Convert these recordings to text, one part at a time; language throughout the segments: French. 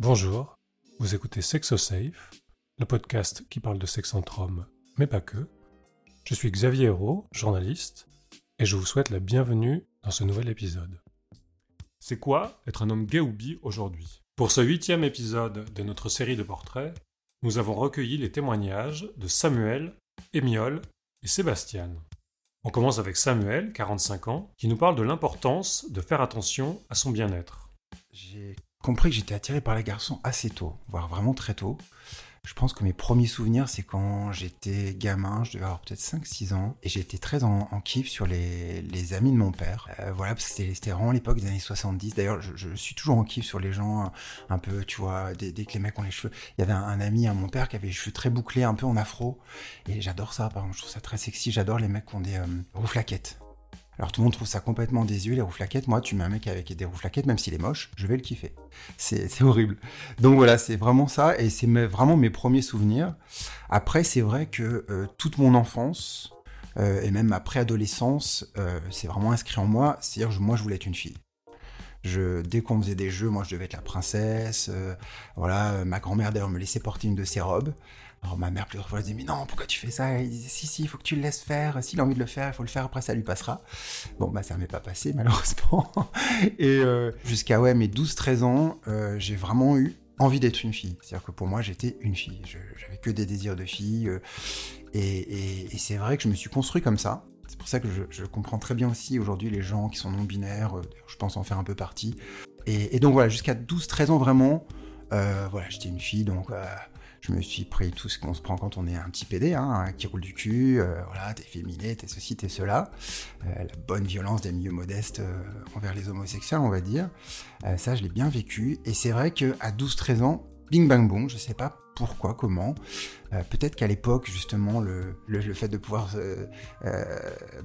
Bonjour, vous écoutez SexoSafe, le podcast qui parle de sexe entre hommes, mais pas que. Je suis Xavier Hérault, journaliste, et je vous souhaite la bienvenue dans ce nouvel épisode. C'est quoi être un homme gay ou bi aujourd'hui? Pour ce huitième épisode de notre série de portraits, nous avons recueilli les témoignages de Samuel, Émiole et Sébastien. On commence avec Samuel, 45 ans, qui nous parle de l'importance de faire attention à son bien-être. J'ai compris que j'étais attiré par les garçons assez tôt, voire vraiment très tôt. Je pense que mes premiers souvenirs, c'est quand j'étais gamin, je devais avoir peut-être 5-6 ans, et j'étais très en, kiff sur les, amis de mon père. Euh, voilà, parce que c'était vraiment l'époque des années 70. D'ailleurs, je, suis toujours en kiff sur les gens, un peu, tu vois, dès, que les mecs ont les cheveux. Il y avait un, ami à mon père qui avait les cheveux très bouclés, un peu en afro, et j'adore ça, par exemple, je trouve ça très sexy. J'adore les mecs qui ont des euh, rouflaquettes. Alors tout le monde trouve ça complètement désuet, les rouflaquettes. Moi, tu mets un mec avec des rouflaquettes, même s'il est moche, je vais le kiffer. C'est horrible. Donc voilà, c'est vraiment ça, et c'est vraiment mes premiers souvenirs. Après, c'est vrai que euh, toute mon enfance, euh, et même ma préadolescence, euh, c'est vraiment inscrit en moi. C'est-à-dire, moi, je voulais être une fille. Je, dès qu'on faisait des jeux, moi, je devais être la princesse. voilà, ma grand-mère d'ailleurs me laissait porter une de ses robes. Alors ma mère plusieurs fois elle disait mais non pourquoi tu fais ça? Il disait si si il faut que tu le laisses faire. S'il a envie de le faire il faut le faire après ça lui passera. Bon bah ça m'est pas passé malheureusement. Et euh, jusqu'à ouais mes 12-13 ans euh, j'ai vraiment eu envie d'être une fille. C'est-à-dire que pour moi j'étais une fille. J'avais que des désirs de fille. Euh, et, c'est vrai que je me suis construit comme ça. C'est pour ça que je, comprends très bien aussi aujourd'hui les gens qui sont non binaires. je pense en faire un peu partie. Et, donc voilà jusqu'à 12-13 ans vraiment. voilà j'étais une fille donc je me suis pris tout ce qu'on se prend quand on est un petit PD, hein, qui roule du cul, euh, voilà, t'es féminé, t'es ceci, t'es cela. Euh, la bonne violence des milieux modestes euh, envers les homosexuels, on va dire. ça, je l'ai bien vécu. Et c'est vrai qu'à 12-13 ans, bing bang boom, je sais pas pourquoi, comment. Euh, peut-être qu'à l'époque, justement, le, le, fait de pouvoir euh, euh,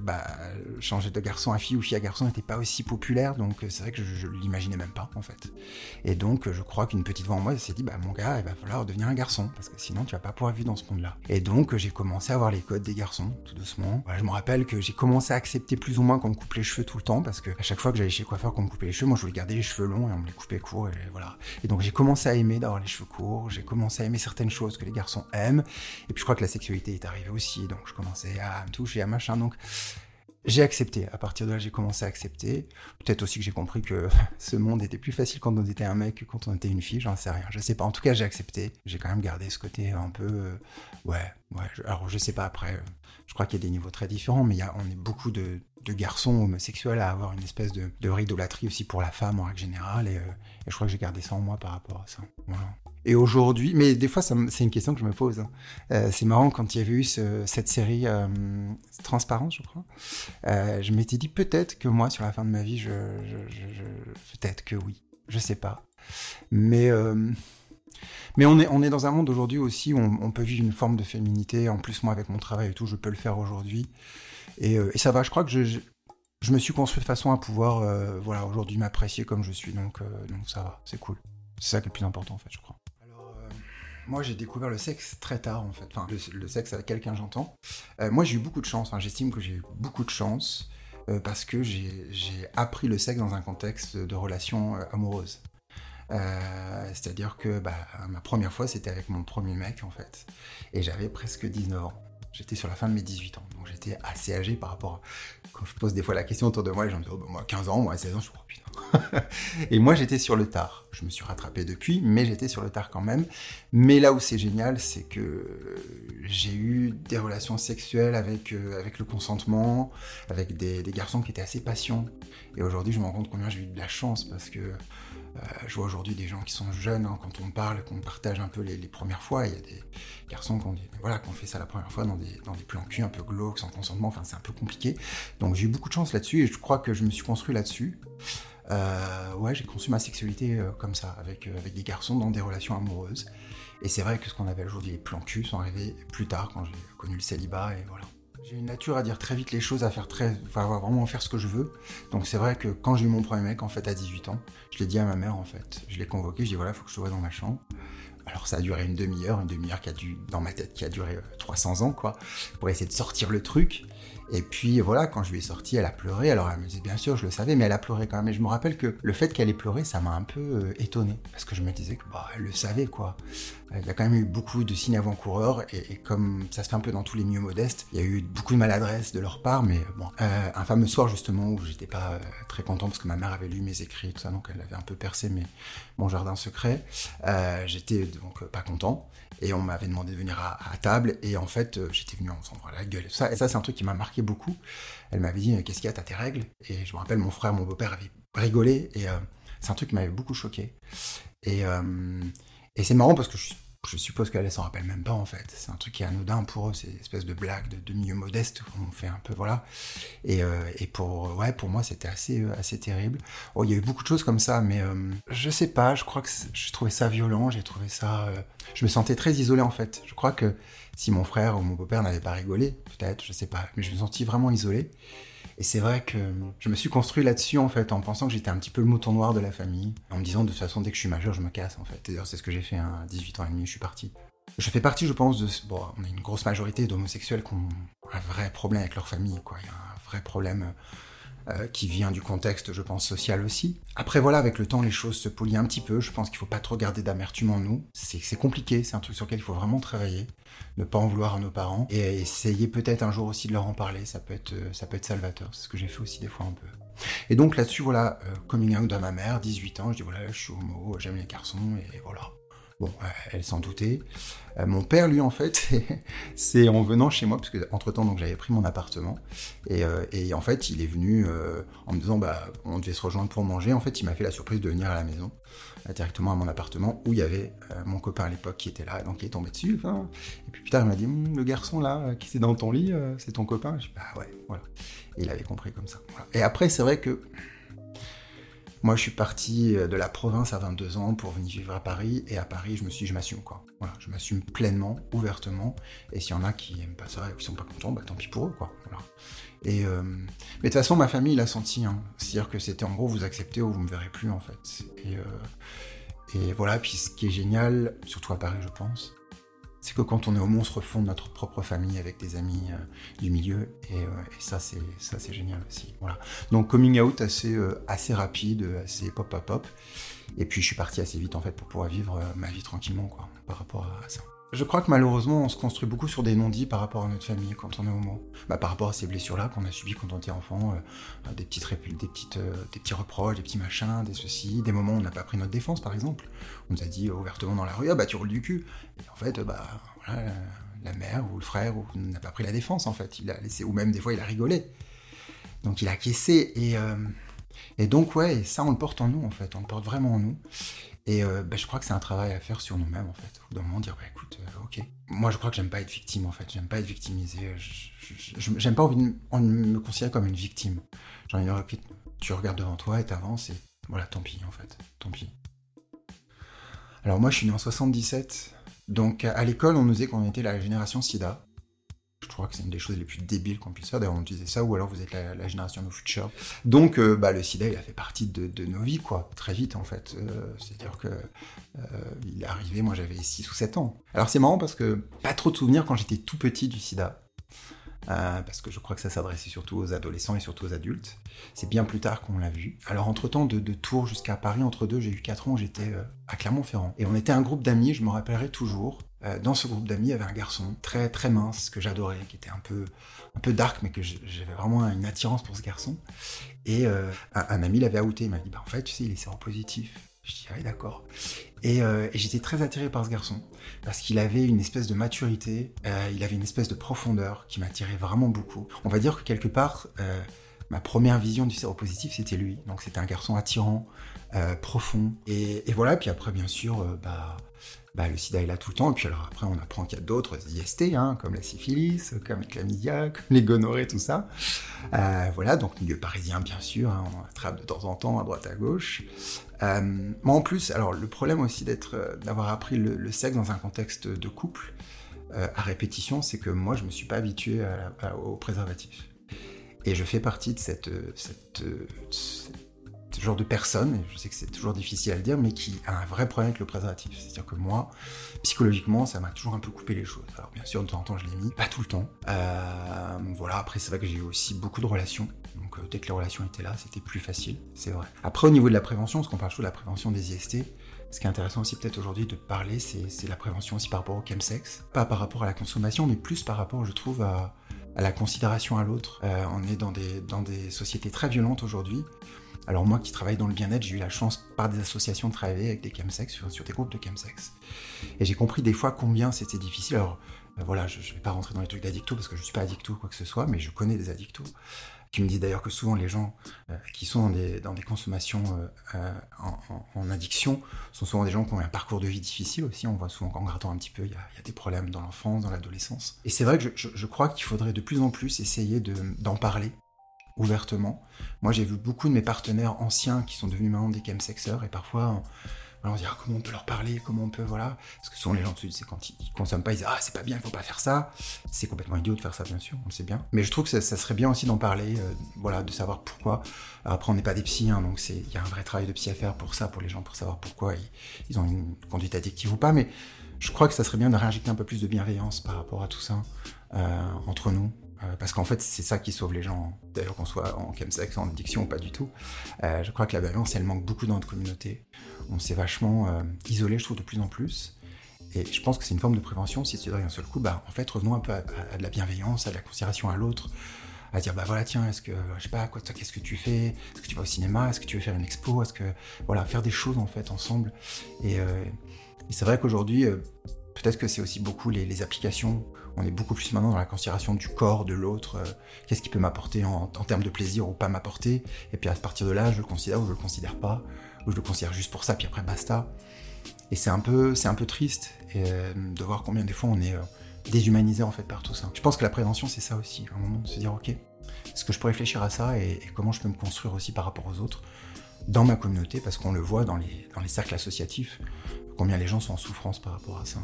bah, changer de garçon à fille ou fille à garçon n'était pas aussi populaire, donc c'est vrai que je, ne l'imaginais même pas, en fait. Et donc, je crois qu'une petite voix en moi s'est dit, bah mon gars, il va falloir devenir un garçon, parce que sinon, tu vas pas pouvoir vivre dans ce monde-là. Et donc, j'ai commencé à avoir les codes des garçons, tout doucement. je me rappelle que j'ai commencé à accepter plus ou moins qu'on me coupe les cheveux tout le temps, parce que à chaque fois que j'allais chez le coiffeur qu'on me coupait les cheveux, moi je voulais garder les cheveux longs et on me les coupait courts, et voilà. Et donc, j'ai commencé à aimer d'avoir les cheveux courts, j'ai commencé à aimer certaines choses que les garçons aiment. Et puis je crois que la sexualité est arrivée aussi, donc je commençais à me toucher, à machin. Donc j'ai accepté. À partir de là, j'ai commencé à accepter. Peut-être aussi que j'ai compris que ce monde était plus facile quand on était un mec que quand on était une fille. J'en sais rien. Je sais pas. En tout cas, j'ai accepté. J'ai quand même gardé ce côté un peu. Euh, ouais, ouais. alors, je sais pas après. Euh, je crois qu'il y a des niveaux très différents, mais a, on est beaucoup de, garçons homosexuels à avoir une espèce de, de ridolâtrie aussi pour la femme en règle générale. Et, euh, et je crois que j'ai gardé ça en moi par rapport à ça. Voilà. Et aujourd'hui, mais des fois, c'est une question que je me pose. Hein. Euh, c'est marrant quand il y avait eu cette série euh, Transparence, je crois. Euh, je m'étais dit peut-être que moi, sur la fin de ma vie, je, peut-être que oui. Je sais pas. Mais mais on est on est dans un monde aujourd'hui aussi où on, peut vivre une forme de féminité. En plus, moi, avec mon travail et tout, je peux le faire aujourd'hui. Et, et, ça va. Je crois que je, me suis construit de façon à pouvoir, voilà, aujourd'hui m'apprécier comme je suis. Donc donc ça va. C'est cool. C'est ça qui est le plus important en fait, je crois. Moi, j'ai découvert le sexe très tard, en fait. Le, sexe avec quelqu'un, j'entends. Euh, moi, j'ai eu beaucoup de chance. Enfin, j'estime que j'ai eu beaucoup de chance euh, parce que j'ai appris le sexe dans un contexte de relation euh, amoureuse. C'est-à-dire que bah, ma première fois, c'était avec mon premier mec, en fait. Et j'avais presque 19 ans. J'étais sur la fin de mes 18 ans. J'étais assez âgé par rapport à... Quand je pose des fois la question autour de moi, les gens me disent, oh, bah, moi, 15 ans, moi, 16 ans, je suis oh, putain et moi, j'étais sur le tard. Je me suis rattrapé depuis, mais j'étais sur le tard quand même. Mais là où c'est génial, c'est que j'ai eu des relations sexuelles avec, euh, avec le consentement, avec des, garçons qui étaient assez patients. Et aujourd'hui, je me rends compte combien j'ai eu de la chance parce que euh, je vois aujourd'hui des gens qui sont jeunes, hein, quand on parle, qu'on partage un peu les, premières fois, il y a des garçons qui ont, voilà, fait ça la première fois dans des, plans cul un peu glauques, sans consentement, enfin c'est un peu compliqué. Donc j'ai eu beaucoup de chance là-dessus et je crois que je me suis construit là-dessus. Euh, ouais, j'ai conçu ma sexualité euh, comme ça, avec, des garçons dans des relations amoureuses. Et c'est vrai que ce qu'on appelle aujourd'hui les plans cul sont arrivés plus tard, quand j'ai connu le célibat, et voilà. J'ai une nature à dire très vite les choses, à faire très, enfin, vraiment faire ce que je veux. Donc c'est vrai que quand j'ai eu mon premier mec, en fait, à 18 ans, je l'ai dit à ma mère, en fait. Je l'ai convoqué, je dit voilà, il faut que je te vois dans ma chambre. Alors ça a duré une demi-heure, une demi-heure qui a dû, dans ma tête, qui a duré 300 ans, quoi, pour essayer de sortir le truc. Et puis voilà, quand je lui ai sorti, elle a pleuré. Alors elle me disait, bien sûr, je le savais, mais elle a pleuré quand même. Et je me rappelle que le fait qu'elle ait pleuré, ça m'a un peu euh, étonné. Parce que je me disais que, bah, elle le savait, quoi. Euh, il y a quand même eu beaucoup de signes avant-coureurs. Et, comme ça se fait un peu dans tous les milieux modestes, il y a eu beaucoup de maladresse de leur part. Mais bon, euh, un fameux soir, justement, où j'étais pas très content parce que ma mère avait lu mes écrits tout ça. Donc elle avait un peu percé mes, mon jardin secret. j'étais donc pas content et on m'avait demandé de venir à, table et en fait j'étais venu en s'en la gueule et ça ça c'est un truc qui m'a marqué beaucoup elle m'avait dit qu'est-ce qu'il y a t'as tes règles? Et je me rappelle mon frère mon beau-père avait rigolé et euh, c'est un truc qui m'avait beaucoup choqué euh, et c'est marrant parce que je suis je suppose qu'elle s'en rappelle même pas en fait. C'est un truc qui est anodin pour eux, c'est une espèce de blague de, milieu modeste qu'on fait un peu voilà. Et, euh, et, pour ouais pour moi c'était assez euh, assez terrible. Oh il y a eu beaucoup de choses comme ça, mais euh, je sais pas. Je crois que j'ai trouvé ça violent. J'ai trouvé ça. je me sentais très isolé en fait. Je crois que si mon frère ou mon beau-père n'avaient pas rigolé, peut-être, je sais pas, mais je me sentis vraiment isolé. Et c'est vrai que je me suis construit là-dessus, en fait, en pensant que j'étais un petit peu le mouton noir de la famille, en me disant de toute façon, dès que je suis majeur, je me casse, en fait. D'ailleurs, c'est ce que j'ai fait hein, à 18 ans et demi, je suis parti. Je fais partie, je pense, de. Bon, on a une grosse majorité d'homosexuels qui ont un vrai problème avec leur famille, quoi. Il y a un vrai problème euh, qui vient du contexte, je pense, social aussi. Après, voilà, avec le temps, les choses se polient un petit peu. Je pense qu'il faut pas trop garder d'amertume en nous. C'est compliqué, c'est un truc sur lequel il faut vraiment travailler. Ne pas en vouloir à nos parents. Et essayer peut-être un jour aussi de leur en parler. Ça peut être, euh, ça peut être salvateur. C'est ce que j'ai fait aussi des fois un peu. Et donc là-dessus, voilà, euh, coming out à ma mère, 18 ans, je dis voilà, je suis homo, j'aime les garçons, et voilà. Bon, euh, elle s'en doutait. Euh, mon père, lui, en fait, c'est en venant chez moi, parce que entre temps, donc j'avais pris mon appartement, et, euh, et, en fait, il est venu en me disant, bah, on devait se rejoindre pour manger. En fait, il m'a fait la surprise de venir à la maison, directement à mon appartement, où il y avait mon copain à l'époque qui était là, donc il est tombé dessus. et puis plus tard, il m'a dit, hum, le garçon là, qui est dans ton lit, c'est ton copain. Je dis, bah ouais, voilà. Et il avait compris comme ça. Et après, c'est vrai que moi, je suis parti euh, de la province à 22 ans pour venir vivre à Paris, et à Paris, je me suis dit, je m'assume, quoi. Voilà, je m'assume pleinement, ouvertement, et s'il y en a qui aiment pas ça et qui sont pas contents, bah tant pis pour eux, quoi. Et euh, mais de toute façon, ma famille l'a senti, hein. c'est-à-dire que c'était en gros, vous acceptez ou vous me verrez plus, en fait. Et, euh, et voilà, puis ce qui est génial, surtout à Paris, je pense, c'est que quand on est au monstre fond de notre propre famille avec des amis euh, du milieu, et, euh, et ça c'est ça c'est génial aussi. Voilà. Donc coming out assez euh, assez rapide, assez pop pop pop. Et puis je suis parti assez vite en fait pour pouvoir vivre ma vie tranquillement quoi, par rapport à ça. Je crois que malheureusement, on se construit beaucoup sur des non-dits par rapport à notre famille quand on est homo. Bah, par rapport à ces blessures-là qu'on a subies quand on était enfant, euh, des, petites des, petites, euh, des petits reproches, des petits machins, des ceci, des moments où on n'a pas pris notre défense, par exemple. On nous a dit ouvertement dans la rue, ah bah tu roules du cul. Et en fait, bah la mère ou le frère n'a pas pris la défense, en fait. Il a laissé, ou même des fois, il a rigolé. Donc il a caissé. Et, euh, et donc, ouais, ça, on le porte en nous, en fait. On le porte vraiment en nous. Et euh, bah, je crois que c'est un travail à faire sur nous-mêmes, en fait. D'un moment, dire, bah, écoute, euh, ok. Moi, je crois que j'aime pas être victime, en fait. J'aime pas être victimisé. J'aime pas envie de me considérer comme une victime. J'en ai une tu regardes devant toi et t'avances et voilà, tant pis, en fait. Tant pis. Alors, moi, je suis né en 77. Donc, à l'école, on nous disait qu'on était la génération SIDA. Je crois que c'est une des choses les plus débiles qu'on puisse faire. D'ailleurs, on disait ça, ou alors vous êtes la, génération No Future. Donc, euh, bah, le sida, il a fait partie de, nos vies, quoi, très vite, en fait. Euh, c'est-à-dire que euh, est arrivé, moi j'avais 6 ou 7 ans. Alors, c'est marrant parce que pas trop de souvenirs quand j'étais tout petit du sida. parce que je crois que ça s'adressait surtout aux adolescents et surtout aux adultes. C'est bien plus tard qu'on l'a vu. Alors entre-temps, de, Tours jusqu'à Paris, entre deux, j'ai eu 4 ans, j'étais à Clermont-Ferrand. Et on était un groupe d'amis, je me rappellerai toujours, dans ce groupe d'amis, il y avait un garçon très très mince que j'adorais, qui était un peu un peu dark, mais que j'avais vraiment une attirance pour ce garçon. Et euh, un, ami l'avait outé, il m'a dit bah en fait tu sais il est séropositif. Je dis ah d'accord. Et, euh, et j'étais très attiré par ce garçon parce qu'il avait une espèce de maturité, il avait une espèce de profondeur qui m'attirait vraiment beaucoup. On va dire que quelque part ma première vision du séropositif, c'était lui. Donc c'était un garçon attirant, profond. Et, et, voilà, puis après, bien sûr, bah, bah, le sida est là tout le temps, et puis alors après on apprend qu'il y a d'autres IST, hein, comme la syphilis, comme la chlamydia, comme les gonorrhées, tout ça. Euh, voilà, donc milieu parisien bien sûr, hein, on attrape de temps en temps à droite à gauche. Euh, mais en plus, alors le problème aussi d'être, euh, d'avoir appris le, sexe dans un contexte de couple, à répétition, c'est que moi je me suis pas habitué au préservatif. Et je fais partie de cette genre de personne, je sais que c'est toujours difficile à le dire, mais qui a un vrai problème avec le préservatif. C'est-à-dire que moi, psychologiquement, ça m'a toujours un peu coupé les choses. Alors bien sûr, de temps en temps, je l'ai mis, pas tout le temps. Euh, voilà, après, c'est vrai que j'ai eu aussi beaucoup de relations. Donc dès que les relations étaient là, c'était plus facile, c'est vrai. Après, au niveau de la prévention, parce qu'on parle toujours de la prévention des IST, ce qui est intéressant aussi peut-être aujourd'hui de parler, c'est la prévention aussi par rapport au chemsex. Pas par rapport à la consommation, mais plus par rapport, je trouve, à, la considération à l'autre. Euh, on est dans des sociétés très violentes aujourd'hui. Alors moi qui travaille dans le bien-être, j'ai eu la chance par des associations de travailler avec des chemsex, sur, des groupes de chemsex. Et j'ai compris des fois combien c'était difficile. Alors euh, voilà, je ne vais pas rentrer dans les trucs d'addicto parce que je ne suis pas addicto ou quoi que ce soit, mais je connais des addictos qui me disent d'ailleurs que souvent les gens euh, qui sont dans des, consommations euh, en, addiction sont souvent des gens qui ont un parcours de vie difficile aussi. On voit souvent qu'en grattant un petit peu, il y, a, des problèmes dans l'enfance, dans l'adolescence. Et c'est vrai que je, crois qu'il faudrait de plus en plus essayer d'en parler ouvertement. Moi, j'ai vu beaucoup de mes partenaires anciens qui sont devenus maintenant des chemsexeurs et parfois on se dit ah, comment on peut leur parler, comment on peut voilà, parce que souvent les gens c'est quand ils, consomment pas ils disent ah c'est pas bien, il faut pas faire ça. C'est complètement idiot de faire ça bien sûr, on le sait bien. Mais je trouve que ça, serait bien aussi d'en parler, euh, voilà, de savoir pourquoi. après on n'est pas des psys, hein, donc il y a un vrai travail de psy à faire pour ça, pour les gens, pour savoir pourquoi ils, ont une conduite addictive ou pas. Mais je crois que ça serait bien de réinjecter un peu plus de bienveillance par rapport à tout ça euh, entre nous, euh, parce qu'en fait, c'est ça qui sauve les gens. D'ailleurs, qu'on soit en chemsex, en addiction ou pas du tout. Euh, je crois que la balance, elle manque beaucoup dans notre communauté. On s'est vachement euh, isolé, je trouve, de plus en plus. Et je pense que c'est une forme de prévention. Si tu d'un seul coup, bah, en fait, revenons un peu à, de la bienveillance, à de la considération à l'autre, à dire, bah voilà, tiens, est-ce que, je sais pas, quoi, qu'est-ce que tu fais? Est-ce que tu vas au cinéma? Est-ce que tu veux faire une expo? Est-ce que, voilà, faire des choses, en fait, ensemble? Et, et c'est vrai qu'aujourd'hui, Peut-être que c'est aussi beaucoup les, applications. On est beaucoup plus maintenant dans la considération du corps, de l'autre. Euh, qu'est-ce qui peut m'apporter en, termes de plaisir ou pas m'apporter. Et puis à partir de là, je le considère ou je le considère pas. Ou je le considère juste pour ça, puis après basta. Et c'est un peu, un peu triste euh, de voir combien des fois on est euh, déshumanisé en fait par tout ça. Je pense que la prévention c'est ça aussi, un moment de se dire ok, est-ce que je peux réfléchir à ça et, comment je peux me construire aussi par rapport aux autres dans ma communauté parce qu'on le voit dans les cercles associatifs, combien les gens sont en souffrance par rapport à ça.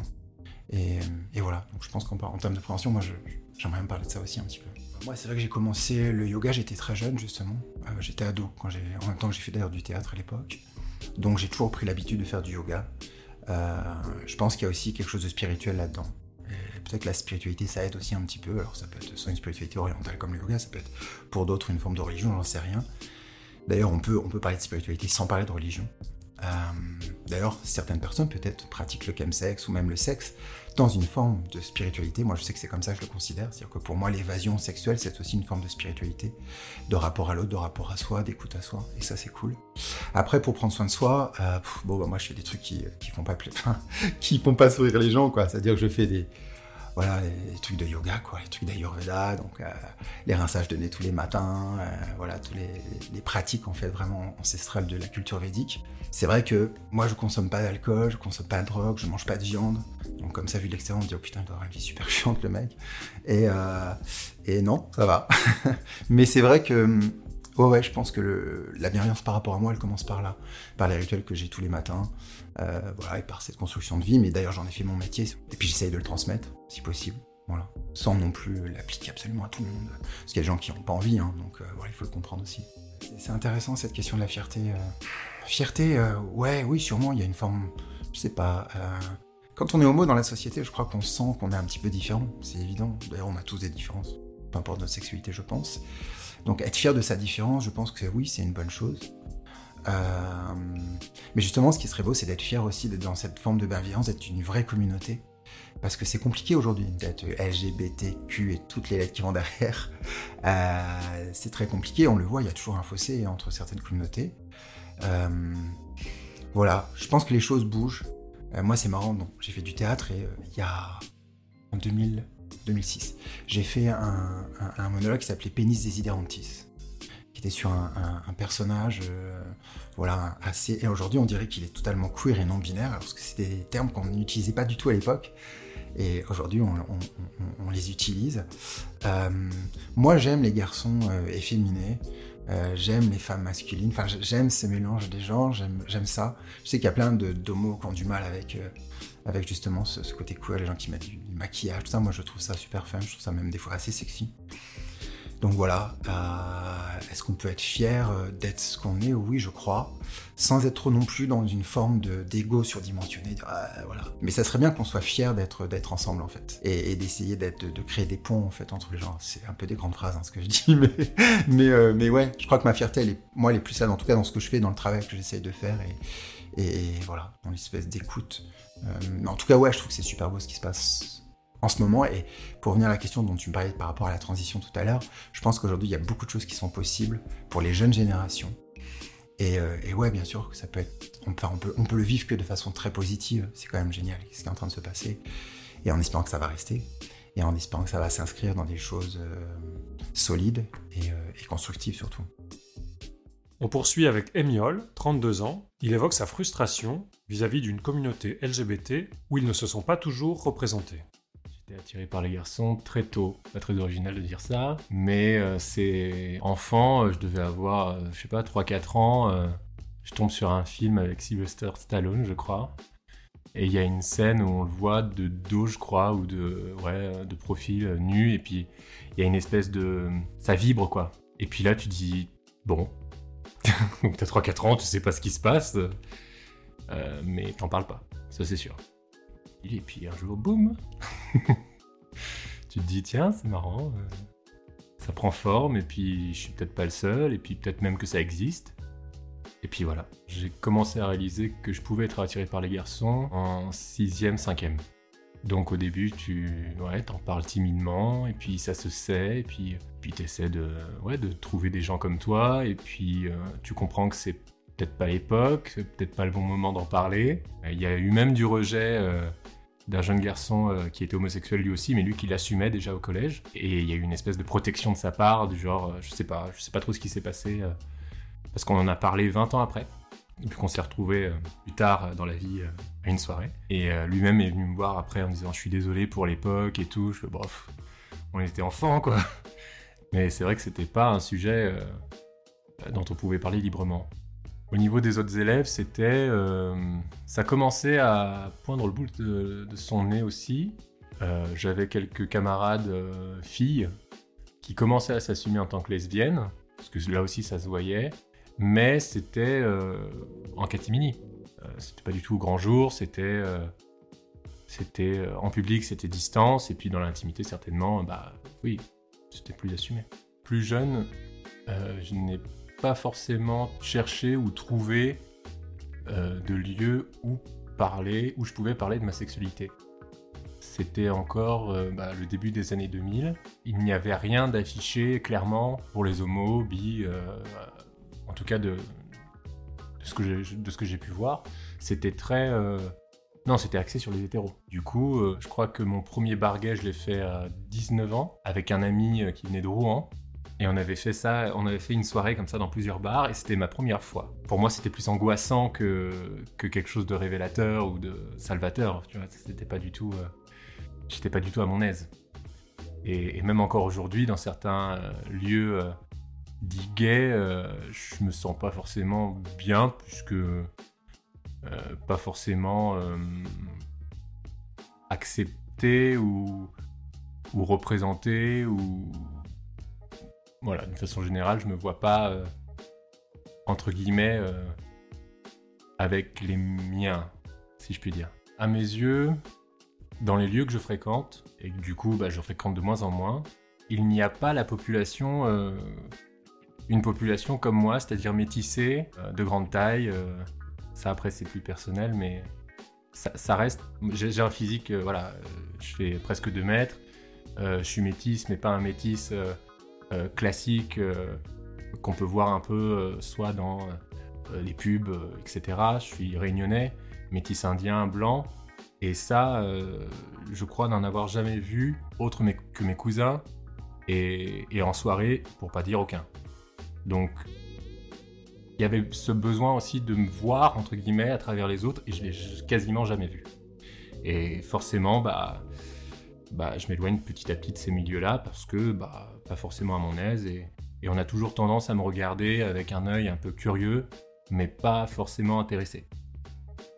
Et, voilà, donc je pense qu'en termes de prévention, moi j'aimerais même parler de ça aussi un petit peu. Moi, c'est vrai que j'ai commencé le yoga, j'étais très jeune justement. Euh, j'étais ado, quand en même temps que j'ai fait d'ailleurs du théâtre à l'époque. Donc j'ai toujours pris l'habitude de faire du yoga. Euh, je pense qu'il y a aussi quelque chose de spirituel là-dedans. Peut-être que la spiritualité, ça aide aussi un petit peu. Alors ça peut être soit une spiritualité orientale comme le yoga, ça peut être pour d'autres une forme de religion, j'en sais rien. D'ailleurs, on peut, on peut parler de spiritualité sans parler de religion. Euh, d'ailleurs, certaines personnes peut-être pratiquent le chemsex ou même le sexe dans une forme de spiritualité. Moi, je sais que c'est comme ça que je le considère. C'est-à-dire que pour moi, l'évasion sexuelle, c'est aussi une forme de spiritualité, de rapport à l'autre, de rapport à soi, d'écoute à soi. Et ça, c'est cool. Après, pour prendre soin de soi, euh, bon, bah, moi, je fais des trucs qui, qui font pas, qui font pas sourire les gens, quoi. C'est-à-dire que je fais des, voilà, les, trucs de yoga, quoi, les trucs d'Ayurveda, donc euh, les rinçages de nez tous les matins, euh, voilà, tous les, pratiques en fait vraiment ancestrales de la culture védique. C'est vrai que moi je consomme pas d'alcool, je consomme pas de drogue, je mange pas de viande, donc comme ça vu de l'extérieur on dit oh putain il doit avoir une vie super chiante le mec, et, euh, et non, ça va. Mais c'est vrai que Ouais, ouais, je pense que la bienveillance par rapport à moi, elle commence par là, par les rituels que j'ai tous les matins, euh, voilà, et par cette construction de vie. Mais d'ailleurs, j'en ai fait mon métier, et puis j'essaye de le transmettre, si possible, voilà, sans non plus l'appliquer absolument à tout le monde, parce qu'il y a des gens qui n'ont pas envie, hein, donc euh, voilà, il faut le comprendre aussi. C'est intéressant cette question de la fierté. Euh. Fierté, ouais, oui, sûrement, il y a une forme, je sais pas. Quand on est homo dans la société, je crois qu'on sent qu'on est un petit peu différent, c'est évident. D'ailleurs, on a tous des différences, peu importe notre sexualité, je pense. Donc être fier de sa différence, je pense que oui, c'est une bonne chose. Euh, mais justement, ce qui serait beau, c'est d'être fier aussi d'être dans cette forme de bienveillance, d'être une vraie communauté. Parce que c'est compliqué aujourd'hui d'être LGBTQ et toutes les lettres qui vont derrière. Euh, c'est très compliqué, on le voit, il y a toujours un fossé entre certaines communautés. Euh, voilà, je pense que les choses bougent. moi, c'est marrant, j'ai fait du théâtre et il y a en 2000, 2006. J'ai fait un, monologue qui s'appelait Pénis Desiderantis, sur un, personnage, euh, voilà, assez. Et aujourd'hui, on dirait qu'il est totalement queer et non binaire, parce que c'est des termes qu'on n'utilisait pas du tout à l'époque. Et aujourd'hui, on, les utilise. Euh, moi, j'aime les garçons euh, efféminés. j'aime les femmes masculines. Enfin, j'aime ce mélange des genres. J'aime ça. Je sais qu'il y a plein de d'homos qui ont du mal avec avec justement ce, côté queer, les gens qui mettent du, maquillage, tout ça. Moi, je trouve ça super fun, je trouve ça même des fois assez sexy. Donc voilà, euh, est-ce qu'on peut être fier euh, d'être ce qu'on est? Oui, je crois, sans être trop non plus dans une forme d'ego surdimensionné. voilà. Mais ça serait bien qu'on soit fier d'être ensemble en fait, et, d'essayer de, créer des ponts entre les gens. C'est un peu des grandes phrases hein, ce que je dis, euh, mais ouais, je crois que ma fierté, est, moi, elle est plus ça, en tout cas dans ce que je fais, dans le travail que j'essaye de faire, et, voilà, dans l'espèce d'écoute. en tout cas, ouais, je trouve que c'est super beau ce qui se passe en ce moment. Et pour revenir à la question dont tu me parlais par rapport à la transition tout à l'heure, je pense qu'aujourd'hui, il y a beaucoup de choses qui sont possibles pour les jeunes générations. Et, euh, ouais, bien sûr, ça peut être. On peut, on, peut, on peut le vivre que de façon très positive. C'est quand même génial ce qui est en train de se passer. Et en espérant que ça va rester. Et en espérant que ça va s'inscrire dans des choses euh, solides et, euh, et constructives surtout. On poursuit avec Emiol, 32 ans. Il évoque sa frustration vis-à-vis d'une communauté LGBT où ils ne se sont pas toujours représentés attiré par les garçons très tôt. Pas très original de dire ça, mais euh, c'est enfant, euh, je devais avoir, euh, je sais pas, 3-4 ans. je tombe sur un film avec Sylvester Stallone, je crois. Et il y a une scène où on le voit de dos, je crois, ou de, ouais, de profil nu, et puis il y a une espèce de. Ça vibre, quoi. Et puis là, tu dis, bon. T'as 3-4 ans, tu sais pas ce qui se passe, mais t'en parles pas, ça c'est sûr. Et puis un jour, boum Tu te dis, tiens, c'est marrant, euh, ça prend forme, et puis je suis peut-être pas le seul, et puis peut-être même que ça existe. Et puis voilà, j'ai commencé à réaliser que je pouvais être attiré par les garçons en 6ème, 5ème. Donc au début, tu ouais, t'en parles timidement, et puis ça se sait, et puis, puis tu essaies de, ouais, de trouver des gens comme toi, et puis euh, tu comprends que c'est peut-être pas l'époque, peut-être pas le bon moment d'en parler. Il y a eu même du rejet euh, d'un jeune garçon euh, qui était homosexuel lui aussi, mais lui qui l'assumait déjà au collège. Et il y a eu une espèce de protection de sa part, du genre, euh, je sais pas, je sais pas trop ce qui s'est passé, parce qu'on en a parlé 20 ans après. Et puis qu'on s'est retrouvé plus tard dans la vie à une soirée. Et lui-même est venu me voir après en me disant Je suis désolé pour l'époque et tout. Je Bref, on était enfants quoi. Mais c'est vrai que c'était pas un sujet dont on pouvait parler librement. Au niveau des autres élèves, c'était. Euh, ça commençait à poindre le bout de, son nez aussi. Euh, j'avais quelques camarades euh, filles qui commençaient à s'assumer en tant que lesbiennes, parce que là aussi ça se voyait, mais c'était en catimini. c'était pas du tout au grand jour, c'était. c'était en public, c'était distance, et puis dans l'intimité, certainement, bah oui, c'était plus assumé. Plus jeune, je n'ai pas forcément chercher ou trouver euh, de lieux où parler, où je pouvais parler de ma sexualité. C'était encore euh, bah, le début des années 2000. Il n'y avait rien d'affiché clairement pour les homos, bi, euh, en tout cas de, de ce que j'ai pu voir. C'était très... Non, c'était axé sur les hétéros. Du coup, je crois que mon premier barguet, je l'ai fait à 19 ans, avec un ami qui venait de Rouen. Et on avait fait ça, on avait fait une soirée comme ça dans plusieurs bars et c'était ma première fois. Pour moi, c'était plus angoissant que, que quelque chose de révélateur ou de salvateur. Tu vois, c'était pas du tout, euh, j'étais pas du tout à mon aise. Et, même encore aujourd'hui, dans certains euh, lieux euh, dits gays, je me sens pas forcément bien puisque pas forcément accepté ou, ou représenté ou voilà, d'une façon générale, je me vois pas, euh, entre guillemets, euh, avec les miens, si je puis dire. À mes yeux, dans les lieux que je fréquente, et du coup bah, je fréquente de moins en moins, il n'y a pas la population, euh, une population comme moi, c'est-à-dire métissée, de grande taille. ça après c'est plus personnel, mais ça, reste. J'ai un physique, voilà, je fais presque 2 mètres. je suis métisse, mais pas un métisse euh, classique euh, qu'on peut voir un peu euh, soit dans les pubs, etc. Je suis réunionnais, métis indien, blanc. Et ça, je crois n'en avoir jamais vu autre que mes cousins et, en soirée, pour pas dire aucun. Donc, il y avait ce besoin aussi de me voir, entre guillemets, à travers les autres, et je l'ai quasiment jamais vu. Et forcément, bah, bah, je m'éloigne petit à petit de ces milieux-là parce que bah, pas forcément à mon aise et, on a toujours tendance à me regarder avec un œil un peu curieux, mais pas forcément intéressé.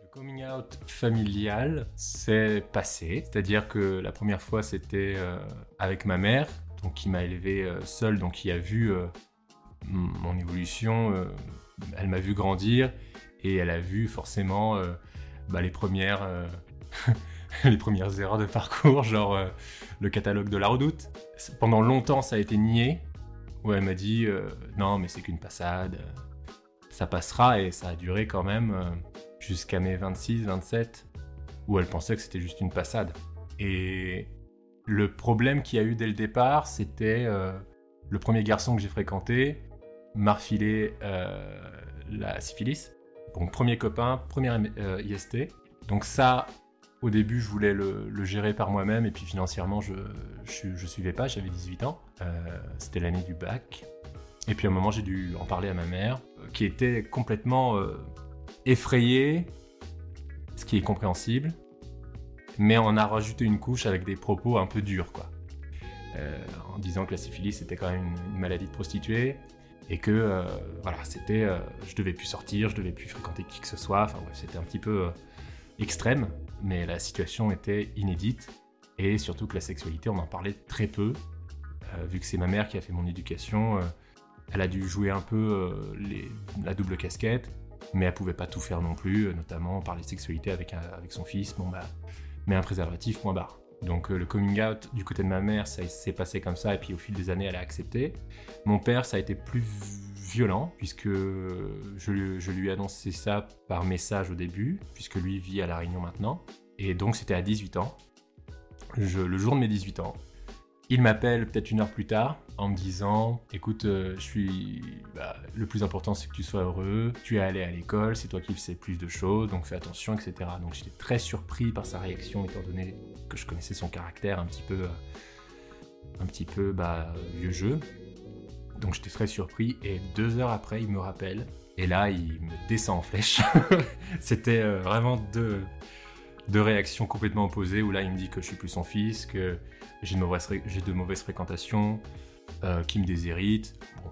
Le coming out familial, c'est passé, c'est-à-dire que la première fois c'était euh, avec ma mère, donc qui m'a élevé euh, seul, donc qui a vu euh, mon évolution. euh, elle m'a vu grandir et elle a vu forcément bah, les premières les premières erreurs de parcours, genre euh, le catalogue de la Redoute. Pendant longtemps, ça a été nié. Où elle m'a dit euh, non, mais c'est qu'une passade, euh, ça passera et ça a duré quand même jusqu'à mes 26, 27, où elle pensait que c'était juste une passade. Et le problème qu'il y a eu dès le départ, c'était le premier garçon que j'ai fréquenté m'a refilé la syphilis. Donc premier copain, première IST. Donc ça, au début, je voulais le, gérer par moi-même et puis financièrement, je, je, je suivais pas, j'avais 18 ans. Euh, c'était l'année du bac. Et puis à un moment, j'ai dû en parler à ma mère, euh, qui était complètement euh, effrayée, ce qui est compréhensible, mais on a rajouté une couche avec des propos un peu durs, quoi. En disant que la syphilis était quand même une, maladie de prostituée et que euh, voilà, c'était, je devais plus sortir, je devais plus fréquenter qui que ce soit. Enfin bref, c'était un petit peu extrême, mais la situation était inédite et surtout que la sexualité, on en parlait très peu, Euh, vu que c'est ma mère qui a fait mon éducation. euh, elle a dû jouer un peu euh, les- la double casquette, mais elle pouvait pas tout faire non plus, notamment parler sexualité avec, un- avec son fils. Bon bah, mais un préservatif, point barre. Donc euh, le coming out du côté de ma mère, ça s'est passé comme ça, et puis au fil des années, elle a accepté. Mon père, ça a été plus violent, puisque je, lui- ai annoncé ça par message au début, puisque lui vit à La Réunion maintenant. Et donc c'était à 18 ans, le jour de mes 18 ans. Il m'appelle peut-être une heure plus tard en me disant Écoute, euh, je suis. bah, le plus important, c'est que tu sois heureux. Tu es allé à l'école, c'est toi qui sais plus de choses, donc fais attention, etc. Donc j'étais très surpris par sa réaction, étant donné que je connaissais son caractère un petit peu. euh, un petit peu bah, vieux jeu. Donc j'étais très surpris, et deux heures après, il me rappelle. Et là, il me descend en flèche. C'était euh, vraiment deux, deux réactions complètement opposées, où là, il me dit que je suis plus son fils, que j'ai de mauvaises, de mauvaises fréquentations, euh, qui me déshérite. Bon,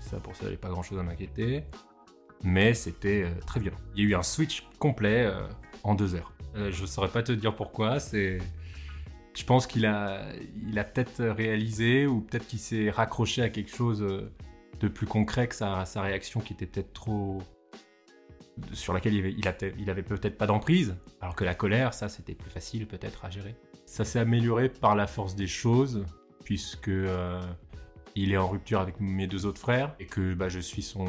ça pour ça, avait pas grand chose à m'inquiéter. Mais c'était euh, très violent. Il y a eu un switch complet euh, en deux heures. Euh, je saurais pas te dire pourquoi, c'est. Je pense qu'il a, il a peut-être réalisé ou peut-être qu'il s'est raccroché à quelque chose de plus concret que sa, sa réaction qui était peut-être trop. Sur laquelle il avait, peut-être- pas d'emprise, alors que la colère, ça c'était plus facile peut-être à gérer. Ça s'est amélioré par la force des choses, puisque euh, il est en rupture avec mes deux autres frères et que bah, je suis son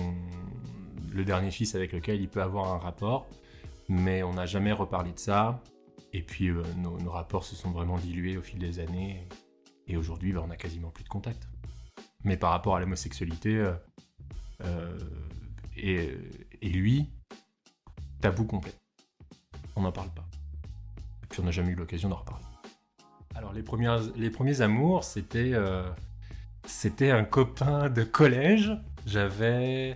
le dernier fils avec lequel il peut avoir un rapport, mais on n'a jamais reparlé de ça. Et puis euh, nos, rapports se sont vraiment dilués au fil des années, et aujourd'hui bah, on a quasiment plus de contact. Mais par rapport à l'homosexualité euh, et lui, tabou complet. On n'en parle pas. Et puis on n'a jamais eu l'occasion d'en reparler. Alors les, les premiers amours, c'était euh, c'était un copain de collège. J'avais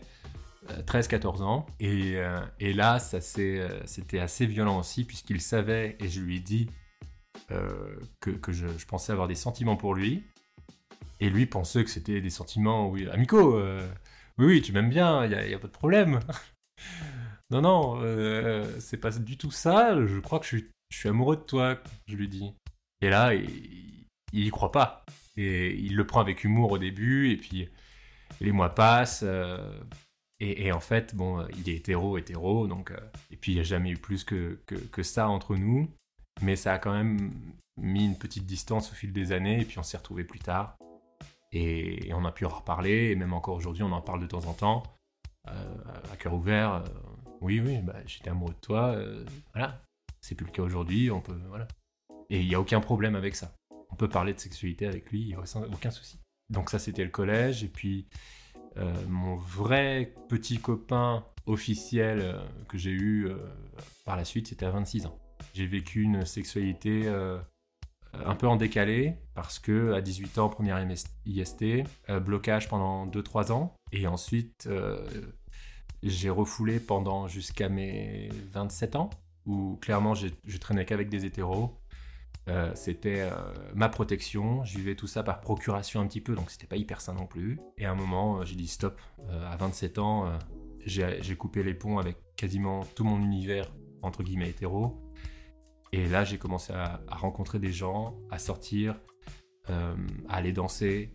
13-14 ans. Et, euh, et là, ça euh, c'était assez violent aussi, puisqu'il savait, et je lui ai dit euh, que, je, pensais avoir des sentiments pour lui. Et lui pensait que c'était des sentiments oui, amicaux. euh, oui, oui, tu m'aimes bien, il n'y a pas de problème. Non, non, euh, c'est pas du tout ça. Je crois que je suis, amoureux de toi, je lui dis. Et là, il, il y croit pas. Et il le prend avec humour au début, et puis les mois passent. euh, et, en fait, bon, il est hétéro, hétéro, donc. euh, et puis il n'y a jamais eu plus que, que, ça entre nous. Mais ça a quand même mis une petite distance au fil des années, et puis on s'est retrouvés plus tard. Et, on a pu en reparler, et même encore aujourd'hui, on en parle de temps en temps, à cœur ouvert. Oui, oui, bah, j'étais amoureux de toi, euh, voilà. C'est plus le cas aujourd'hui, on peut. Voilà. Et il n'y a aucun problème avec ça. On peut parler de sexualité avec lui, il n'y a aucun- souci. Donc ça, c'était le collège. Et puis, euh, mon vrai petit copain officiel euh, que j'ai eu par la suite, c'était à 26 ans. J'ai vécu une sexualité un peu en décalé parce que à 18 ans, première IST, blocage pendant 2-3 ans. Et ensuite, j'ai refoulé pendant jusqu'à mes 27 ans où clairement je traînais qu'avec des hétéros. Euh, c'était euh, ma protection. Je vivais tout ça par procuration un petit peu, donc c'était pas hyper sain non plus. Et à un moment, euh, j'ai dit stop. À 27 ans, j'ai coupé les ponts avec quasiment tout mon univers, entre guillemets, hétéro. Et là, j'ai commencé à rencontrer des gens, à sortir, à aller danser,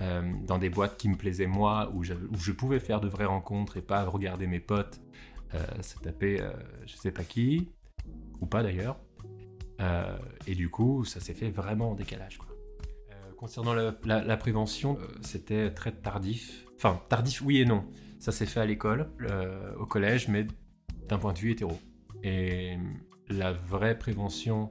dans des boîtes qui me plaisaient moi, où, je pouvais faire de vraies rencontres et pas regarder mes potes se taper je sais pas qui, ou pas d'ailleurs. et du coup, ça s'est fait vraiment en décalage. Quoi. concernant la, prévention, c'était très tardif. Enfin, tardif, oui et non. Ça s'est fait à l'école, au collège, mais d'un point de vue hétéro. Et la vraie prévention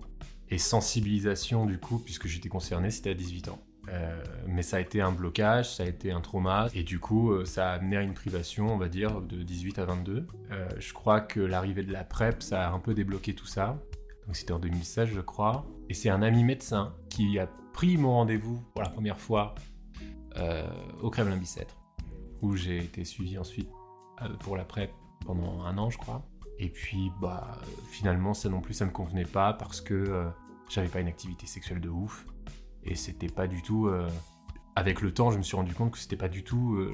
et sensibilisation du coup, puisque j'étais concerné, c'était à 18 ans. Euh, mais ça a été un blocage, ça a été un trauma, et du coup, euh, ça a amené à une privation, on va dire, de 18 à 22. Euh, je crois que l'arrivée de la PrEP, ça a un peu débloqué tout ça. Donc c'était en 2016, je crois. Et c'est un ami médecin qui a pris mon rendez-vous pour la première fois au Kremlin-Bicêtre, où j'ai été suivi ensuite pour la PrEP pendant un an, je crois. Et puis, bah, finalement, ça non plus, ça me convenait pas parce que euh, j'avais pas une activité sexuelle de ouf. Et c'était pas du tout. Euh, avec le temps, je me suis rendu compte que c'était pas du tout euh,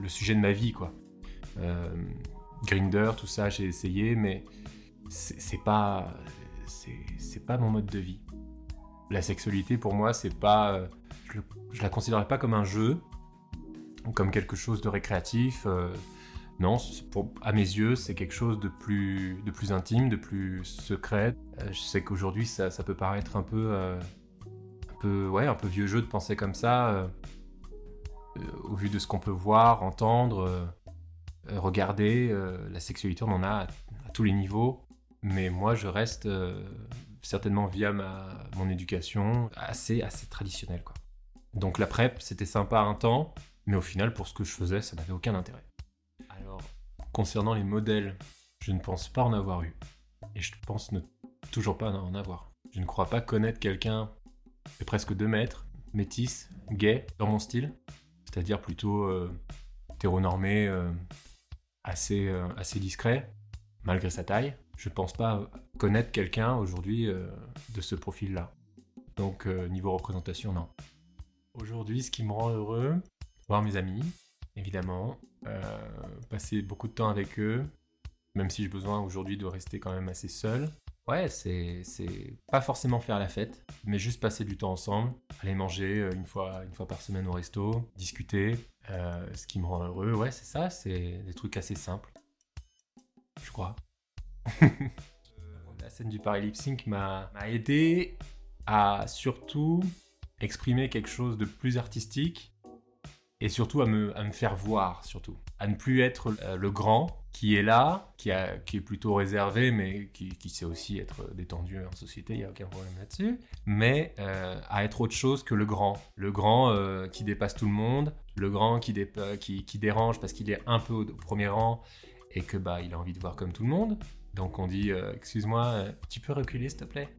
le, sujet de ma vie, quoi. Grinder, tout ça, j'ai essayé, mais c'est pas. C'est pas mon mode de vie. La sexualité, pour moi, c'est pas. Je, je, la considérais pas comme un jeu, comme quelque chose de récréatif non, à mes yeux, c'est quelque chose de plus, de plus intime, de plus secret. Euh, je sais qu'aujourd'hui, ça, peut paraître un peu, euh, peu, ouais, un peu vieux jeu de penser comme ça, euh, au vu de ce qu'on peut voir, entendre, regarder. la sexualité, on en a à, tous les niveaux. Mais moi, je reste certainement via ma, mon éducation assez, assez traditionnelle. Quoi. Donc la PrEP, c'était sympa un temps, mais au final, pour ce que je faisais, ça n'avait aucun intérêt. Concernant les modèles, je ne pense pas en avoir eu. Et je pense toujours pas en avoir. Je ne crois pas connaître quelqu'un presque 2 mètres, métis, gay, dans mon style. C'est-à-dire plutôt euh, hétéronormé, euh, assez, euh, assez discret, malgré sa taille. Je pense pas connaître quelqu'un aujourd'hui de ce profil-là. Donc niveau représentation, non. Aujourd'hui, ce qui me rend heureux, voir mes amis, évidemment, euh, passer beaucoup de temps avec eux, même si j'ai besoin aujourd'hui de rester quand même assez seul. Ouais, c'est pas forcément faire la fête, mais juste passer du temps ensemble, aller manger euh, une fois, une fois par semaine au resto, discuter. Euh, ce qui me rend heureux, ouais, c'est ça, c'est des trucs assez simples. Je crois. la scène du Paris Lip Sync m'a aidé à surtout exprimer quelque chose de plus artistique et surtout à me, à me faire voir, surtout. À ne plus être euh, le grand qui est là, qui, est plutôt réservé, mais qui, sait aussi être détendu en société, il n'y a aucun problème là-dessus, mais euh, à être autre chose que le grand. Le grand euh, qui dépasse tout le monde, le grand qui, qui dérange parce qu'il est un peu au, premier rang et que bah il a envie de voir comme tout le monde. Donc on dit, excuse-moi, tu peux reculer s'il te plaît?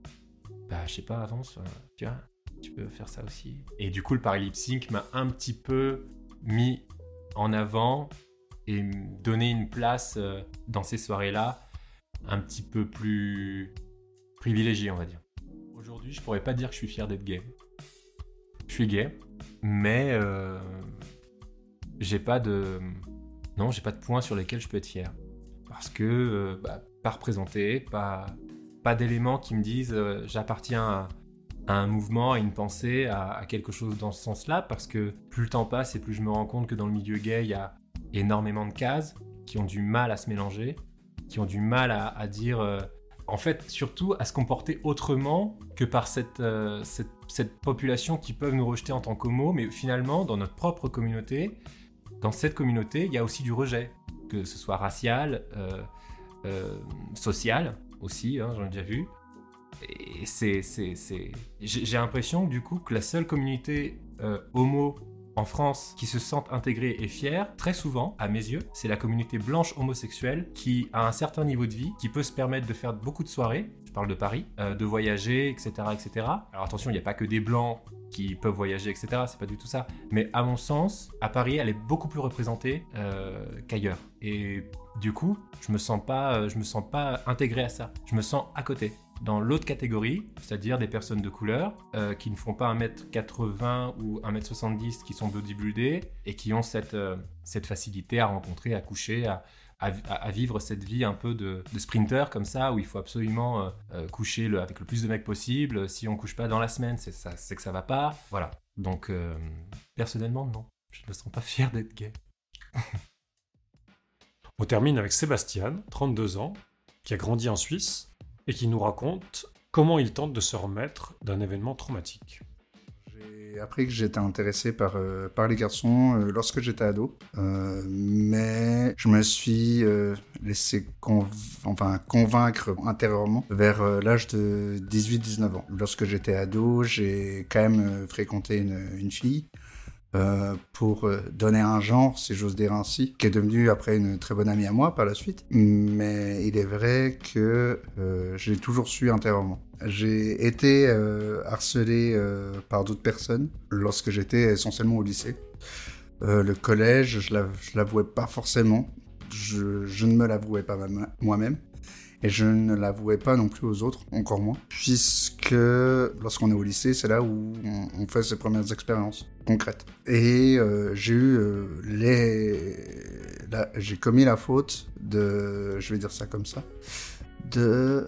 Bah je sais pas, avance, tu peux faire ça aussi. Et du coup, le Paris m'a un petit peu mis en avant et donné une place euh, dans ces soirées-là un petit peu plus privilégiée, on va dire. Aujourd'hui, je pourrais pas dire que je suis fier d'être gay. Je suis gay, mais euh, j'ai pas de non, j'ai pas de points sur lesquels je peux être fier parce que euh, bah, pas représenté, pas pas d'éléments qui me disent j'appartiens à à un mouvement, à une pensée, à, quelque chose dans ce sens-là, parce que plus le temps passe et plus je me rends compte que dans le milieu gay, il y a énormément de cases qui ont du mal à se mélanger, qui ont du mal à, dire, euh, en fait, surtout à se comporter autrement que par cette, euh, cette, population qui peuvent nous rejeter en tant qu'homo, mais finalement, dans notre propre communauté, dans cette communauté, il y a aussi du rejet, que ce soit racial, euh, social aussi, hein, j'en ai déjà vu, et c'est. J'ai l'impression du coup que la seule communauté homo en France qui se sente intégrée et fière, très souvent, à mes yeux, c'est la communauté blanche homosexuelle qui a un certain niveau de vie, qui peut se permettre de faire beaucoup de soirées, je parle de Paris, euh, de voyager, etc., etc. Alors attention, il n'y a pas que des blancs qui peuvent voyager, etc. C'est pas du tout ça. Mais à mon sens, à Paris, elle est beaucoup plus représentée euh, qu'ailleurs. Et du coup, je me sens pas, je me sens pas intégré à ça. Je me sens à côté dans l'autre catégorie, c'est-à-dire des personnes de couleur euh, qui ne font pas 1m80 ou 1m70 qui sont bodybuildés et qui ont cette, euh, facilité à rencontrer, à coucher, à, vivre cette vie un peu de, sprinter comme ça, où il faut absolument euh, coucher avec le plus de mecs possible. Si on couche pas dans la semaine, c'est que ça va pas. Voilà. Donc personnellement, non, je ne me sens pas fier d'être gay. on termine avec Sébastien, 32 ans, qui a grandi en Suisse et qui nous raconte comment il tente de se remettre d'un événement traumatique. J'ai appris que j'étais intéressé par, euh, les garçons euh, lorsque j'étais ado, euh, mais je me suis laissé enfin, convaincre intérieurement vers l'âge de 18-19 ans. Lorsque j'étais ado, j'ai quand même fréquenté une fille euh, pour euh, donner un genre, si j'ose dire ainsi, qui est devenu après une très bonne amie à moi par la suite. Mais il est vrai que euh, j'ai toujours su intérieurement. J'ai été harcelé par d'autres personnes lorsque j'étais essentiellement au lycée. le collège, je l'avouais pas forcément. Je, je ne me l'avouais pas moi-même et je ne l'avouais pas non plus aux autres, encore moins, puisque lorsqu'on est au lycée, c'est là où on, fait ses premières expériences concrètes. Et euh, j'ai eu euh, les, j'ai commis la faute de, je vais dire ça comme ça, de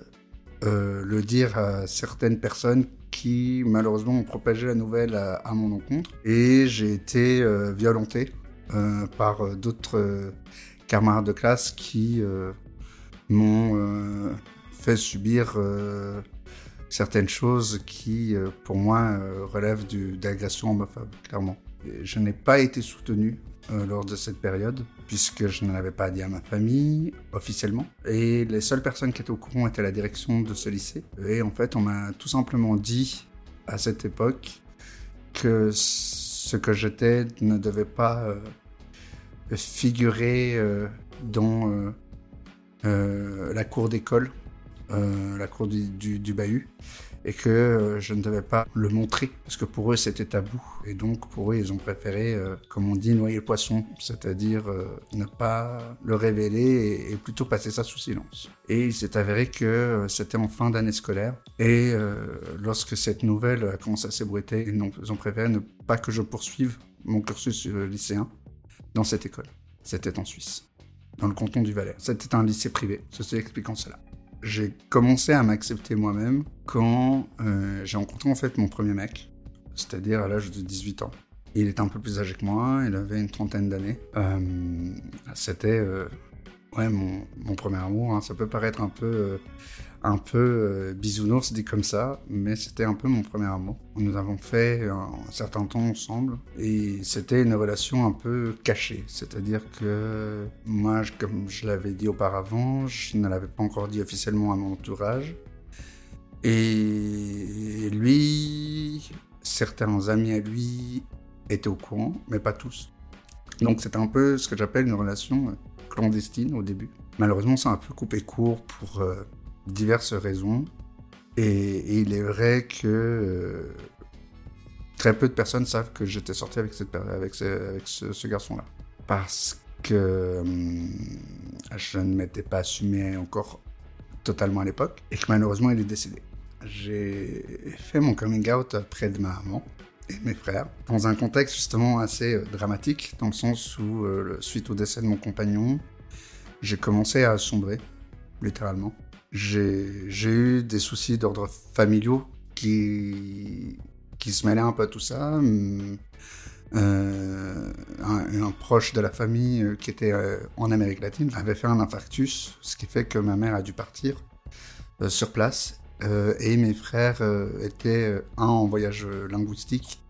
euh, le dire à certaines personnes qui malheureusement ont propagé la nouvelle à, à mon encontre, et j'ai été violenté par d'autres camarades de classe qui m'ont euh, fait subir euh, certaines choses qui, euh, pour moi, relèvent d'agression homophobe, clairement. je n'ai pas été soutenu lors de cette période, puisque je n'en avais pas dit à ma famille officiellement. Et les seules personnes qui étaient au courant étaient la direction de ce lycée. Et en fait, on m'a tout simplement dit à cette époque que ce que j'étais ne devait pas figurer dans la cour d'école, euh, la cour du, bahut, et que euh, je ne devais pas le montrer, parce que pour eux c'était tabou. Et donc pour eux ils ont préféré, comme on dit, noyer le poisson, c'est-à-dire ne pas le révéler et, plutôt passer ça sous silence. Et il s'est avéré que c'était en fin d'année scolaire, et lorsque cette nouvelle a commencé à s'ébruiter, ils ont préféré ne pas que je poursuive mon cursus lycéen dans cette école. C'était en Suisse dans le canton du Valais. C'était un lycée privé, ceci expliquant cela. J'ai commencé à m'accepter moi-même quand euh, j'ai rencontré en fait mon premier mec, c'est-à-dire à, l'âge de 18 ans. Il était un peu plus âgé que moi, il avait une trentaine d'années. Euh, c'était euh, ouais, mon, premier amour. Hein. Ça peut paraître un peu un peu euh, bisounours dit comme ça, mais c'était un peu mon premier amour. Nous avons fait un, certain temps ensemble et c'était une relation un peu cachée, c'est-à-dire que moi, comme je l'avais dit auparavant, je ne l'avais pas encore dit officiellement à mon entourage. Et lui, certains amis à lui étaient au courant, mais pas tous. Donc c'était un peu ce que j'appelle une relation clandestine au début. Malheureusement, ça a un peu coupé court pour euh, diverses raisons. Et, il est vrai que euh, très peu de personnes savent que j'étais sorti avec, cette, avec ce, garçon-là. Parce que hum, je ne m'étais pas assumé encore totalement à l'époque et que malheureusement il est décédé. J'ai fait mon coming out près de ma maman et mes frères, dans un contexte justement assez euh, dramatique, dans le sens où, euh, suite au décès de mon compagnon, j'ai commencé à sombrer, littéralement j'ai eu des soucis d'ordre familiaux qui, qui se mêlaient un peu à tout ça. Euh, un, proche de la famille euh, qui était euh, en Amérique latine avait fait un infarctus, ce qui fait que ma mère a dû partir sur place. et mes frères étaient un en voyage linguistique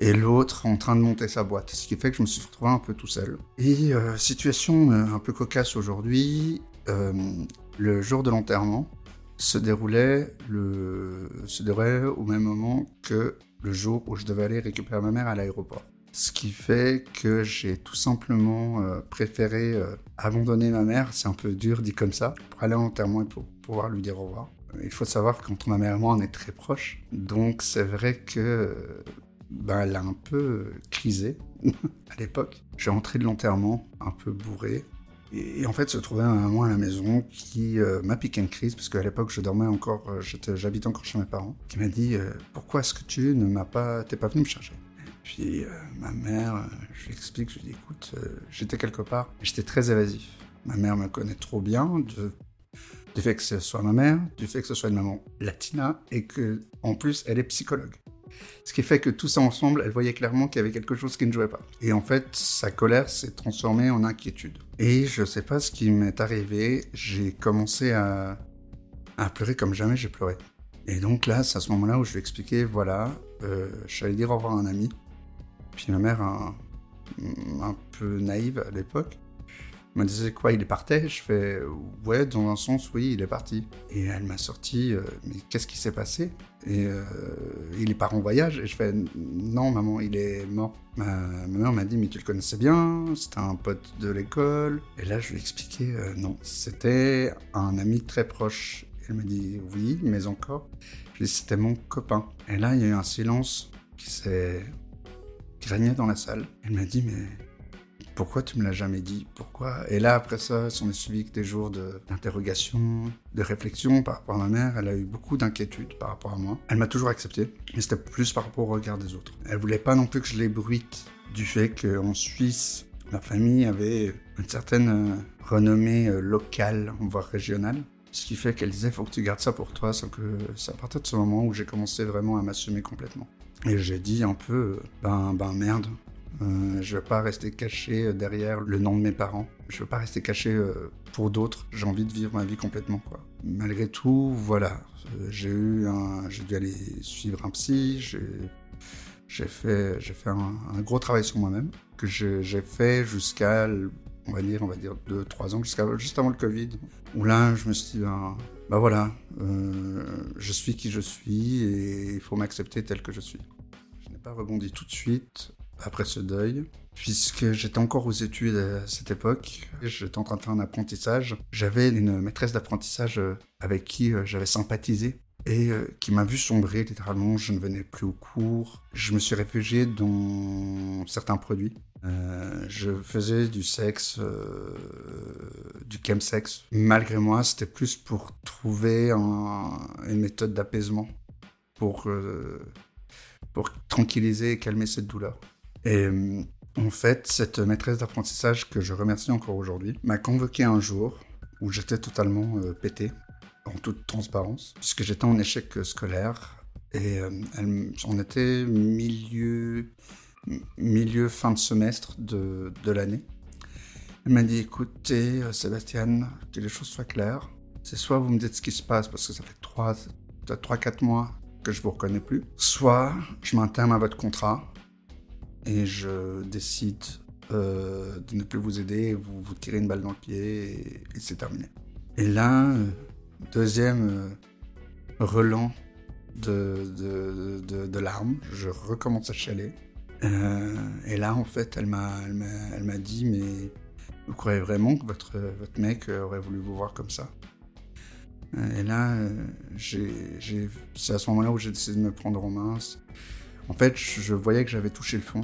et l'autre en train de monter sa boîte, ce qui fait que je me suis retrouvé un peu tout seul. Et situation un peu cocasse aujourd'hui, le jour de l'enterrement se déroulait, au même moment que le jour où je devais aller récupérer ma mère à l'aéroport. Ce qui fait que j'ai tout simplement euh, préféré euh, abandonner ma mère, c'est un peu dur dit comme ça, pour aller à l'enterrement et pour pouvoir lui dire au revoir. Il faut savoir qu'entre ma mère et moi, on est très proches. Donc c'est vrai que ben, elle a un peu crisé à l'époque. J'ai rentré de l'enterrement un peu bourré, et, en fait, se trouvait un moment à la maison qui euh, m'a piqué une crise, parce qu'à l'époque, je dormais encore, euh, j'habitais encore chez mes parents, qui m'a dit euh, Pourquoi est-ce que tu ne m'as pas, t'es pas venu me chercher? Puis ma mère, je lui explique, je lui dis Écoute, j'étais quelque part, j'étais très évasif. Ma mère me connaît trop bien, du fait que ce soit ma mère, du fait que ce soit une maman latina, et que en plus elle est psychologue. Ce qui fait que tout ça ensemble, elle voyait clairement qu'il y avait quelque chose qui ne jouait pas. Et en fait, sa colère s'est transformée en inquiétude. Et je sais pas ce qui m'est arrivé, j'ai commencé à, à pleurer comme jamais j'ai pleuré. Et donc là, c'est à ce moment-là où je lui ai expliqué, voilà, euh, j'allais dire au revoir à un ami. Puis ma mère, un peu naïve à l'époque, me disait quoi, il est parti? Je fais ouais, dans un sens, oui, il est parti. Et elle m'a sorti, euh, mais qu'est-ce qui s'est passé? Et euh, il est part en voyage. Et je fais non, maman, il est mort. Ma, mère m'a dit, mais tu le connaissais bien, c'était un pote de l'école. Et là, je lui ai expliqué, euh, non, c'était un ami très proche. Elle m'a dit oui, mais encore. Je lui ai dit, c'était mon copain. Et là, il y a eu un silence qui s'est régnait dans la salle. Elle m'a dit, mais pourquoi tu me l'as jamais dit? Pourquoi? Et là, après ça, s'en est suivi que des jours de- d'interrogation, de, réflexion par rapport à ma mère. Elle a eu beaucoup d'inquiétudes par rapport à moi. Elle m'a toujours accepté, mais c'était plus par rapport au regard des autres. Elle voulait pas non plus que je l'ébruite du fait qu'en Suisse, ma famille avait une certaine euh, renommée euh, locale, voire régionale. Ce qui fait qu'elle disait, faut que tu gardes ça pour toi, sauf que c'est à partir de ce moment où j'ai commencé vraiment à m'assumer complètement. Et j'ai dit un peu, euh, ben, ben merde, euh, je veux pas rester caché euh, derrière le nom de mes parents. Je veux pas rester caché euh, pour d'autres. J'ai envie de vivre ma vie complètement. Malgré tout, voilà. Euh, J'ai eu un, j'ai dû aller suivre un psy. J'ai, fait, fait un, gros travail sur moi-même que j'ai fait jusqu'à, on va dire, on va dire deux, trois ans, jusqu'à juste avant le Covid. Où là, je me suis dit, ben, ben voilà, je suis qui je suis et il faut m'accepter tel que je suis. Je n'ai pas rebondi tout de suite après ce deuil, puisque j'étais encore aux études à cette époque. J'étais en train de faire un apprentissage. J'avais une maîtresse d'apprentissage euh, avec qui euh, j'avais sympathisé et euh, qui m'a vu sombrer littéralement. Je ne venais plus au cours. Je me suis réfugié dans certains produits. Je faisais du sexe, du chemsex. Malgré moi, c'était plus pour trouver un- une méthode d'apaisement, pour, pour tranquilliser et calmer cette douleur. Et euh, en fait, cette maîtresse d'apprentissage que je remercie encore aujourd'hui m'a convoqué un jour où j'étais totalement euh, pété, en toute transparence, puisque j'étais en échec euh, scolaire et elle, on était milieu, milieu fin de semestre de, de l'année. Elle m'a dit écoutez, Sébastien, que les choses soient claires. C'est soit vous me dites ce qui se passe parce que ça fait 3-4 mois que je vous reconnais plus, soit je m'interne à votre contrat et je décide euh, de ne plus vous aider, vous vous tirez une balle dans le pied et, c'est terminé. Et là, euh, deuxième euh, relan de, de, de, de larmes, je recommence à chialer. Euh, et là, en fait, elle m'a, dit, mais vous croyez vraiment que votre, votre mec aurait voulu vous voir comme ça? Et là, c'est à ce moment-là où j'ai décidé de me prendre en main. En fait, je voyais que j'avais touché le fond.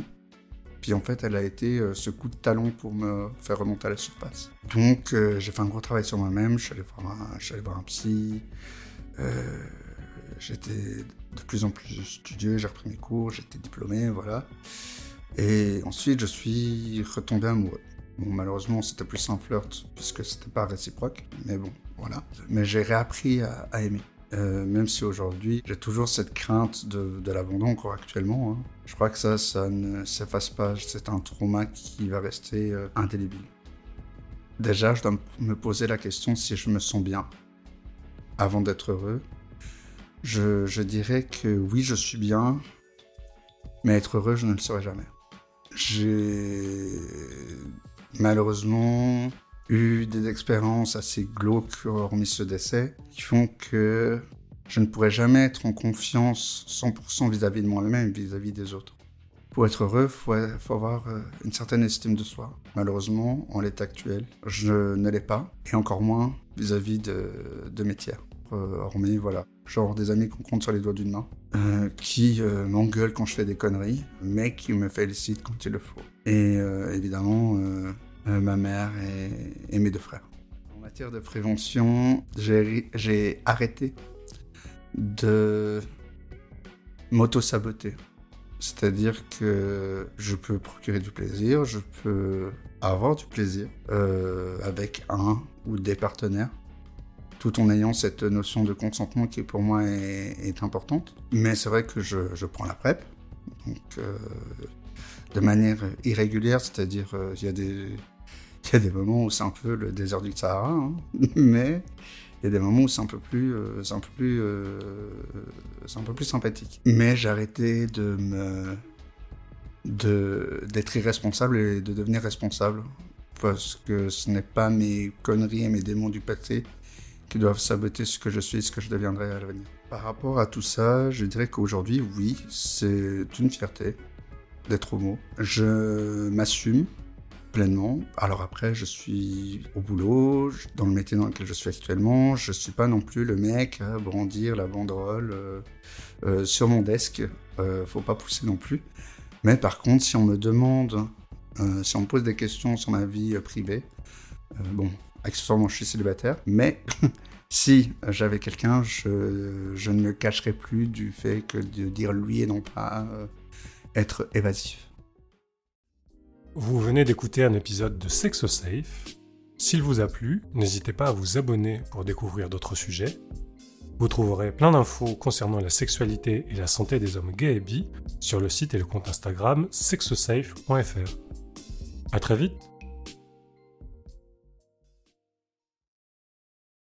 Puis en fait, elle a été euh, ce coup de talon pour me faire remonter à la surface. Donc, euh, j'ai fait un gros travail sur moi-même. Je voir un, je voir un psy. Euh, j'étais de plus en plus studieux. J'ai repris mes cours. J'étais diplômé, voilà. Et ensuite, je suis retombé amoureux. Bon, malheureusement, c'était plus un flirt puisque c'était pas réciproque. Mais bon, voilà. Mais j'ai réappris à aimer. Euh, même si aujourd'hui, j'ai toujours cette crainte de, l'abandon encore actuellement. hein. Je crois que ça, ça ne s'efface pas. C'est un trauma qui va rester euh, indélébile. Déjà, je dois me poser la question si je me sens bien avant d'être heureux. Je, je dirais que oui, je suis bien, mais être heureux, je ne le serai jamais. J'ai malheureusement eu des expériences assez glauques, hormis ce décès, qui font que je ne pourrai jamais être en confiance 100% vis-à-vis de moi-même, vis-à-vis des autres. Pour être heureux, il faut, faut avoir euh, une certaine estime de soi. Malheureusement, en l'état actuel, je ne l'ai pas, et encore moins vis-à-vis de, de mes tiers. Euh, hormis, voilà, genre des amis qu'on compte sur les doigts d'une main, euh, qui m'engueulent quand je fais des conneries, mais qui me félicitent quand il le faut. Et évidemment, ma mère et, mes deux frères. En matière de prévention, j'ai arrêté de m'auto-saboter. C'est-à-dire que je peux procurer du plaisir, je peux avoir du plaisir euh, avec un ou des partenaires, tout en ayant cette notion de consentement qui pour moi est, importante. Mais c'est vrai que je, prends la PrEP, donc euh, de manière irrégulière, c'est-à-dire euh, il y a des il y a des moments où c'est un peu le désert du Sahara, hein, mais il y a des moments où c'est un peu plus, euh, un peu plus, euh, un peu plus sympathique. Mais arrêté de me, de d'être irresponsable et de devenir responsable parce que ce n'est pas mes conneries et mes démons du passé qui doivent saboter ce que je suis, ce que je deviendrai à l'avenir. Par rapport à tout ça, je dirais qu'aujourd'hui, oui, c'est une fierté d'être homo. Je m'assume, pleinement. Alors après, je suis au boulot, dans le métier dans lequel je suis actuellement. Je suis pas non plus le mec à brandir la banderole euh, euh, sur mon desk. Euh, faut pas pousser non plus. Mais par contre, si on me demande, si on me pose des questions sur ma vie privée, bon, accessoirement, je suis célibataire, mais si j'avais quelqu'un, je, je, ne me cacherais plus du fait que de dire lui et non pas être évasif. Vous venez d'écouter un épisode de Safe. S'il vous a plu, n'hésitez pas à vous abonner pour découvrir d'autres sujets. Vous trouverez plein d'infos concernant la sexualité et la santé des hommes gays et bi sur le site et le compte Instagram sexosafe.fr. A très vite